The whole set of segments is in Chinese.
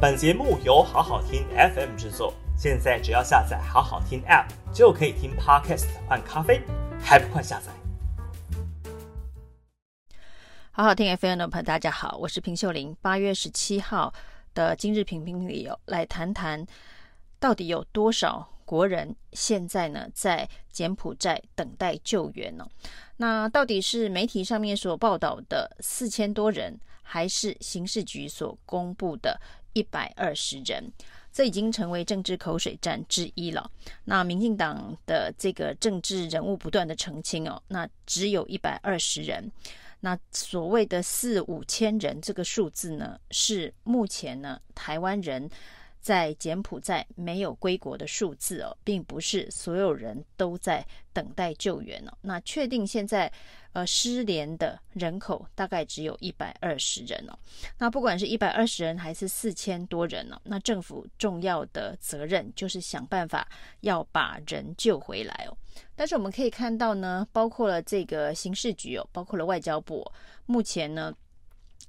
本节目由好好听 FM 制作，现在只要下载好好听 App 就可以听 Podcast 换咖啡，还不快下载？好好听 FM 的朋友，大家好，我是平秀玲。八月十七号的今日评评理由，来谈谈到底有多少国人现在呢在柬埔寨等待救援呢？那到底是媒体上面所报道的四千多人，还是刑事局所公布的一百二十人？这已经成为政治口水战之一了。那民进党的这个政治人物不断的澄清哦，那只有一百二十人。那所谓的四五千人这个数字呢，是目前呢台湾人在柬埔寨没有归国的数字哦，并不是所有人都在等待救援哦。那确定现在呃失联的人口大概只有一百二十人哦。那不管是一百二十人还是四千多人呢，那政府重要的责任就是想办法要把人救回来哦。但是我们可以看到呢，包括了这个刑事局哦，包括了外交部，目前呢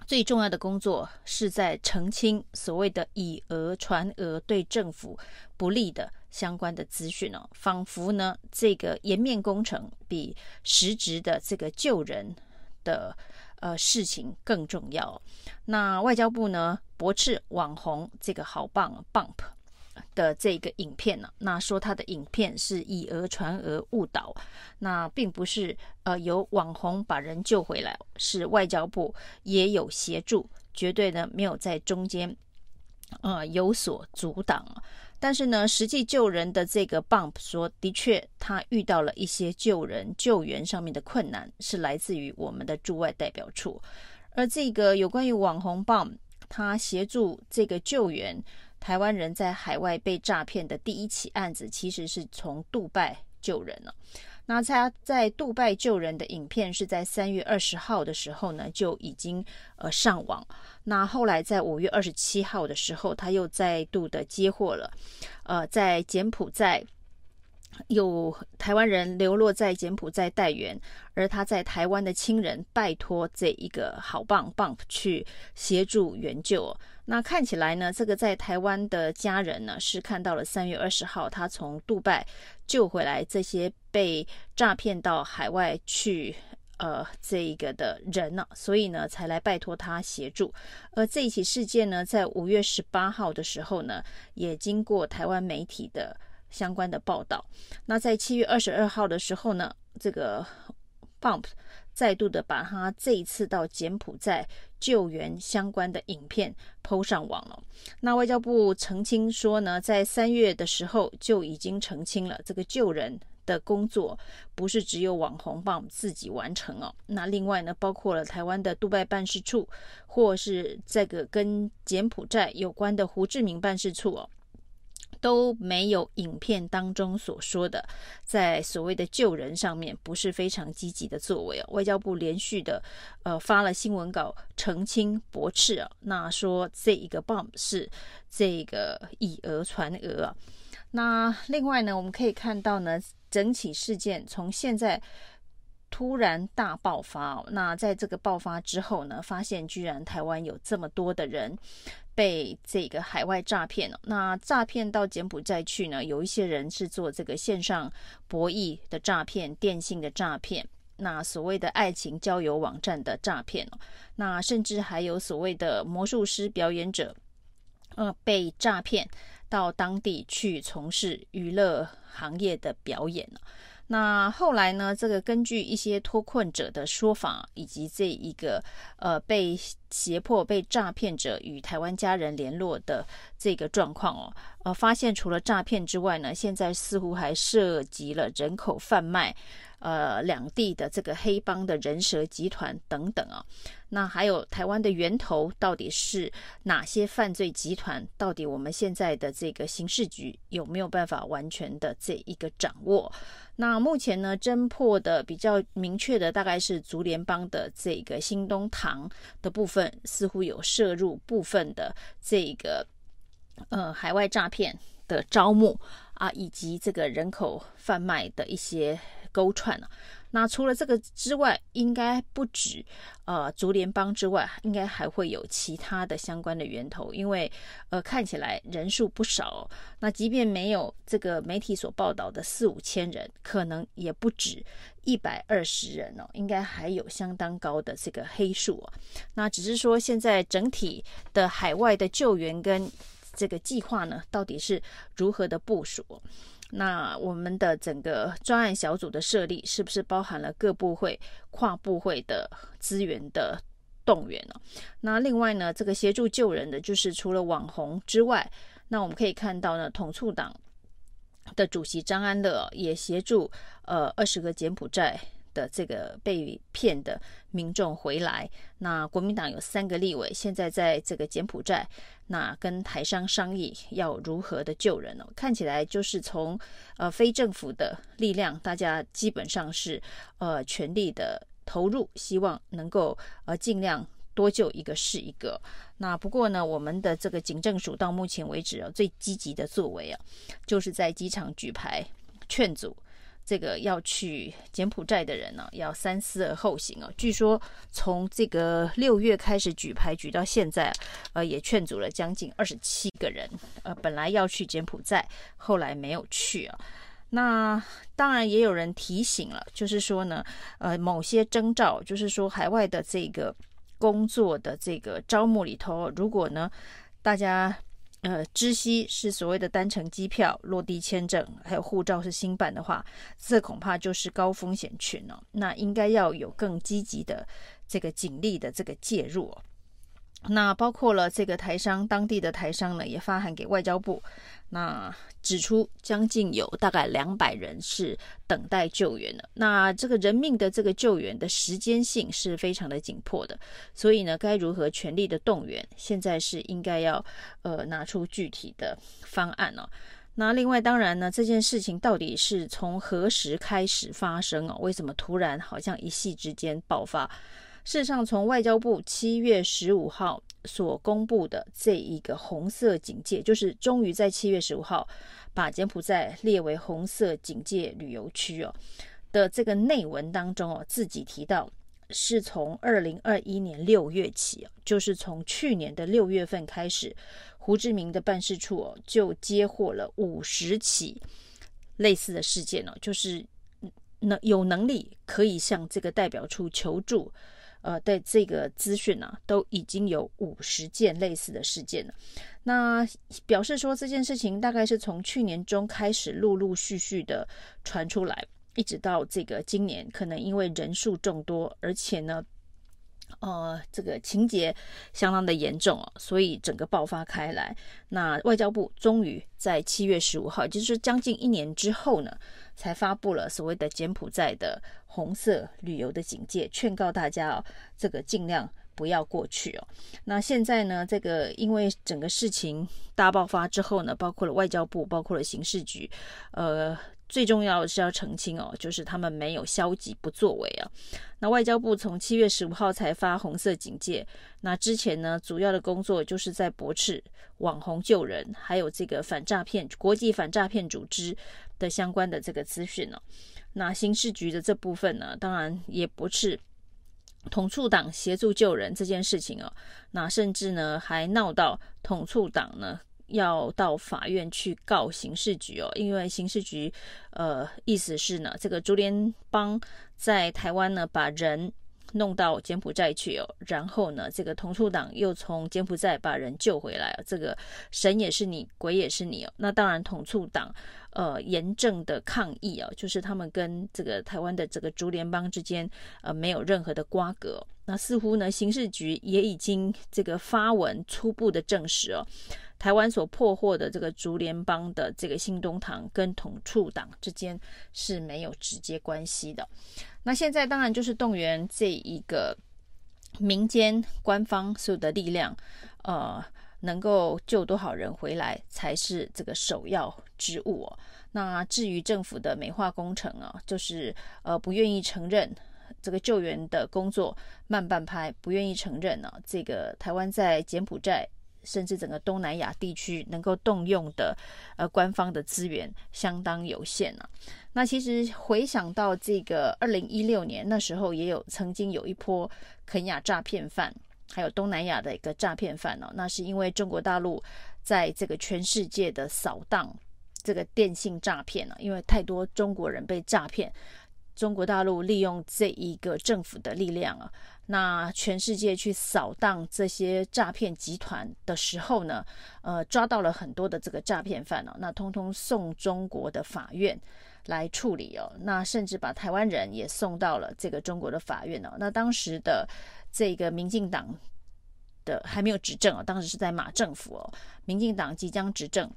最重要的工作是在澄清所谓的以讹传讹对政府不利的相关的资讯哦，仿佛呢这个颜面工程比实质的这个救人的呃事情更重要。那外交部呢驳斥网红这个好棒 Bump。的这个影片呢，那说他的影片是以讹传讹误导，那并不是呃由网红把人救回来，是外交部也有协助，绝对呢没有在中间呃有所阻挡。但是呢，实际救人的这个 Bump 说，的确他遇到了一些救人救援上面的困难，是来自于我们的驻外代表处。而这个有关于网红 Bump 他协助这个救援。台湾人在海外被诈骗的第一起案子，其实是从杜拜救人了。那他在杜拜救人的影片是在三月二十号的时候呢，就已经呃上网。那后来在五月二十七号的时候，他又再度的接获了，呃，在柬埔寨。有台湾人流落在柬埔寨待援，而他在台湾的亲人拜托这一个好棒棒去协助援救。那看起来呢，这个在台湾的家人呢是看到了三月二十号他从杜拜救回来这些被诈骗到海外去呃这一个的人呢，所以呢才来拜托他协助。而这一起事件呢，在五月十八号的时候呢，也经过台湾媒体的。相关的报道。那在七月二十二号的时候呢，这个 Bump 再度的把他这一次到柬埔寨救援相关的影片 PO 上网了。那外交部澄清说呢，在三月的时候就已经澄清了，这个救人的工作不是只有网红帮自己完成哦。那另外呢，包括了台湾的杜拜办事处，或是这个跟柬埔寨有关的胡志明办事处哦。都没有影片当中所说的，在所谓的救人上面不是非常积极的作为哦。外交部连续的呃发了新闻稿澄清驳斥啊，那说这一个 bomb 是这个以讹传讹啊。那另外呢，我们可以看到呢，整起事件从现在。突然大爆发哦，那在这个爆发之后呢，发现居然台湾有这么多的人被这个海外诈骗了。那诈骗到柬埔寨去呢，有一些人是做这个线上博弈的诈骗、电信的诈骗，那所谓的爱情交友网站的诈骗哦，那甚至还有所谓的魔术师表演者，呃，被诈骗到当地去从事娱乐行业的表演。那后来呢，这个根据一些脱困者的说法，以及这一个呃被胁迫被诈骗者与台湾家人联络的这个状况哦，呃，发现除了诈骗之外呢，现在似乎还涉及了人口贩卖。呃，两地的这个黑帮的人蛇集团等等啊，那还有台湾的源头到底是哪些犯罪集团？到底我们现在的这个刑事局有没有办法完全的这一个掌握？那目前呢，侦破的比较明确的大概是竹联帮的这个新东堂的部分，似乎有涉入部分的这个呃海外诈骗的招募啊，以及这个人口贩卖的一些。勾串了、那除了这个之外，应该不止呃竹联帮之外，应该还会有其他的相关的源头，因为呃看起来人数不少、那即便没有这个媒体所报道的四五千人，可能也不止一百二十人哦，应该还有相当高的这个黑数哦。那只是说现在整体的海外的救援跟这个计划呢，到底是如何的部署？那我们的整个专案小组的设立，是不是包含了各部会、跨部会的资源的动员呢？那另外呢，这个协助救人的，就是除了网红之外，那我们可以看到呢，统促党的主席张安乐也协助呃二十个柬埔寨。的这个被骗的民众回来，那国民党有三个立委，现在在这个柬埔寨，那跟台商商议要如何的救人哦。看起来就是从呃非政府的力量，大家基本上是呃全力的投入，希望能够呃尽量多救一个是一个。那不过呢，我们的这个警政署到目前为止啊，最积极的作为啊，就是在机场举牌劝阻。这个要去柬埔寨的人呢，要三思而后行哦。据说从这个六月开始举牌举到现在，呃，也劝阻了将近二十七个人。呃，本来要去柬埔寨，后来没有去啊。那当然也有人提醒了，就是说呢，呃，某些征兆，就是说海外的这个工作的这个招募里头，如果呢，大家。呃，知悉是所谓的单程机票、落地签证，还有护照是新办的话，这恐怕就是高风险群哦。那应该要有更积极的这个警力的这个介入。那包括了这个台商，当地的台商呢，也发函给外交部，那指出将近有大概两百人是等待救援的。那这个人命的这个救援的时间性是非常的紧迫的，所以呢，该如何全力的动员，现在是应该要呃拿出具体的方案哦。那另外当然呢，这件事情到底是从何时开始发生哦？为什么突然好像一夕之间爆发？事实上，从外交部七月十五号所公布的这一个红色警戒，就是终于在七月十五号把柬埔寨列为红色警戒旅游区哦的这个内文当中哦，自己提到是从二零二一年六月起，就是从去年的六月份开始，胡志明的办事处哦就接获了五十起类似的事件哦，就是能有能力可以向这个代表处求助。呃，对这个资讯呢、啊，都已经有五十件类似的事件了。那表示说这件事情大概是从去年中开始陆陆续续的传出来，一直到这个今年，可能因为人数众多，而且呢。呃，这个情节相当的严重哦，所以整个爆发开来。那外交部终于在七月十五号，就是将近一年之后呢，才发布了所谓的柬埔寨的红色旅游的警戒，劝告大家哦，这个尽量不要过去哦。那现在呢，这个因为整个事情大爆发之后呢，包括了外交部，包括了刑事局，呃。最重要的是要澄清哦，就是他们没有消极不作为啊。那外交部从七月十五号才发红色警戒，那之前呢，主要的工作就是在驳斥网红救人，还有这个反诈骗国际反诈骗组织的相关的这个资讯哦。那刑事局的这部分呢，当然也驳斥统促党协助救人这件事情哦。那甚至呢，还闹到统促党呢。要到法院去告刑事局哦，因为刑事局，呃，意思是呢，这个竹联帮在台湾呢把人弄到柬埔寨去哦，然后呢，这个统促党又从柬埔寨把人救回来，这个神也是你，鬼也是你哦。那当然，统促党呃严正的抗议啊，就是他们跟这个台湾的这个竹联帮之间呃没有任何的瓜葛。那似乎呢，刑事局也已经这个发文初步的证实哦。台湾所破获的这个竹联帮的这个新东堂跟统促党之间是没有直接关系的。那现在当然就是动员这一个民间官方所有的力量，呃，能够救多少人回来才是这个首要之务哦。那至于政府的美化工程啊，就是呃不愿意承认这个救援的工作慢半拍，不愿意承认呢，这个台湾在柬埔寨。甚至整个东南亚地区能够动用的呃官方的资源相当有限啊。那其实回想到这个二零一六年那时候，也有曾经有一波肯亚诈骗犯，还有东南亚的一个诈骗犯哦。那是因为中国大陆在这个全世界的扫荡这个电信诈骗啊，因为太多中国人被诈骗。中国大陆利用这一个政府的力量啊，那全世界去扫荡这些诈骗集团的时候呢，呃，抓到了很多的这个诈骗犯哦，那通通送中国的法院来处理哦，那甚至把台湾人也送到了这个中国的法院哦。那当时的这个民进党的还没有执政哦，当时是在马政府哦，民进党即将执政。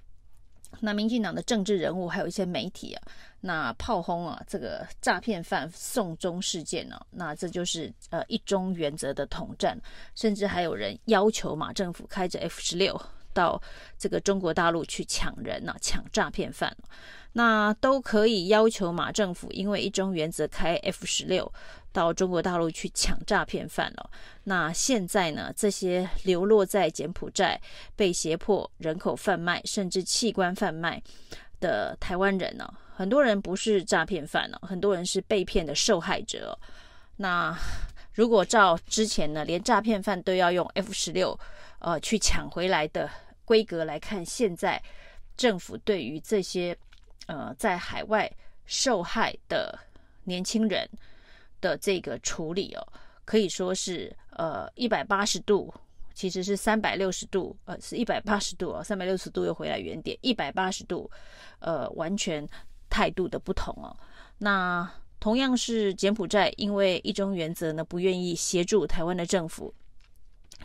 那民进党的政治人物还有一些媒体啊，那炮轰啊这个诈骗犯送终事件呢、那这就是呃一中原则的统战，甚至还有人要求马政府开着 F 十六到这个中国大陆去抢人呢、啊，抢诈骗犯，那都可以要求马政府因为一中原则开 F 十六。到中国大陆去抢诈骗犯了。那现在呢？这些流落在柬埔寨、被胁迫人口贩卖甚至器官贩卖的台湾人呢？很多人不是诈骗犯呢，很多人是被骗的受害者。那如果照之前呢，连诈骗犯都要用 F 十六呃去抢回来的规格来看，现在政府对于这些呃在海外受害的年轻人。的这个处理哦，可以说是呃一百八十度，其实是三百六十度，呃是一百八十度哦，三百六十度又回来原点，一百八十度，呃完全态度的不同哦。那同样是柬埔寨，因为一中原则呢，不愿意协助台湾的政府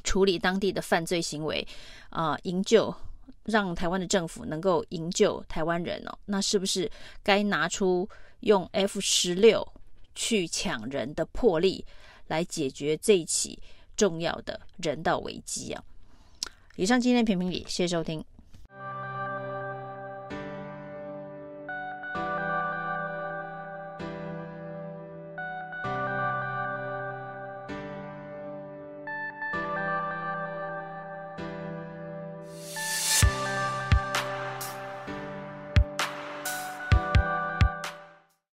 处理当地的犯罪行为啊，营救让台湾的政府能够营救台湾人哦，那是不是该拿出用 F 十六？去抢人的魄力，来解决这一起重要的人道危机啊！以上今天评评理，谢谢收听。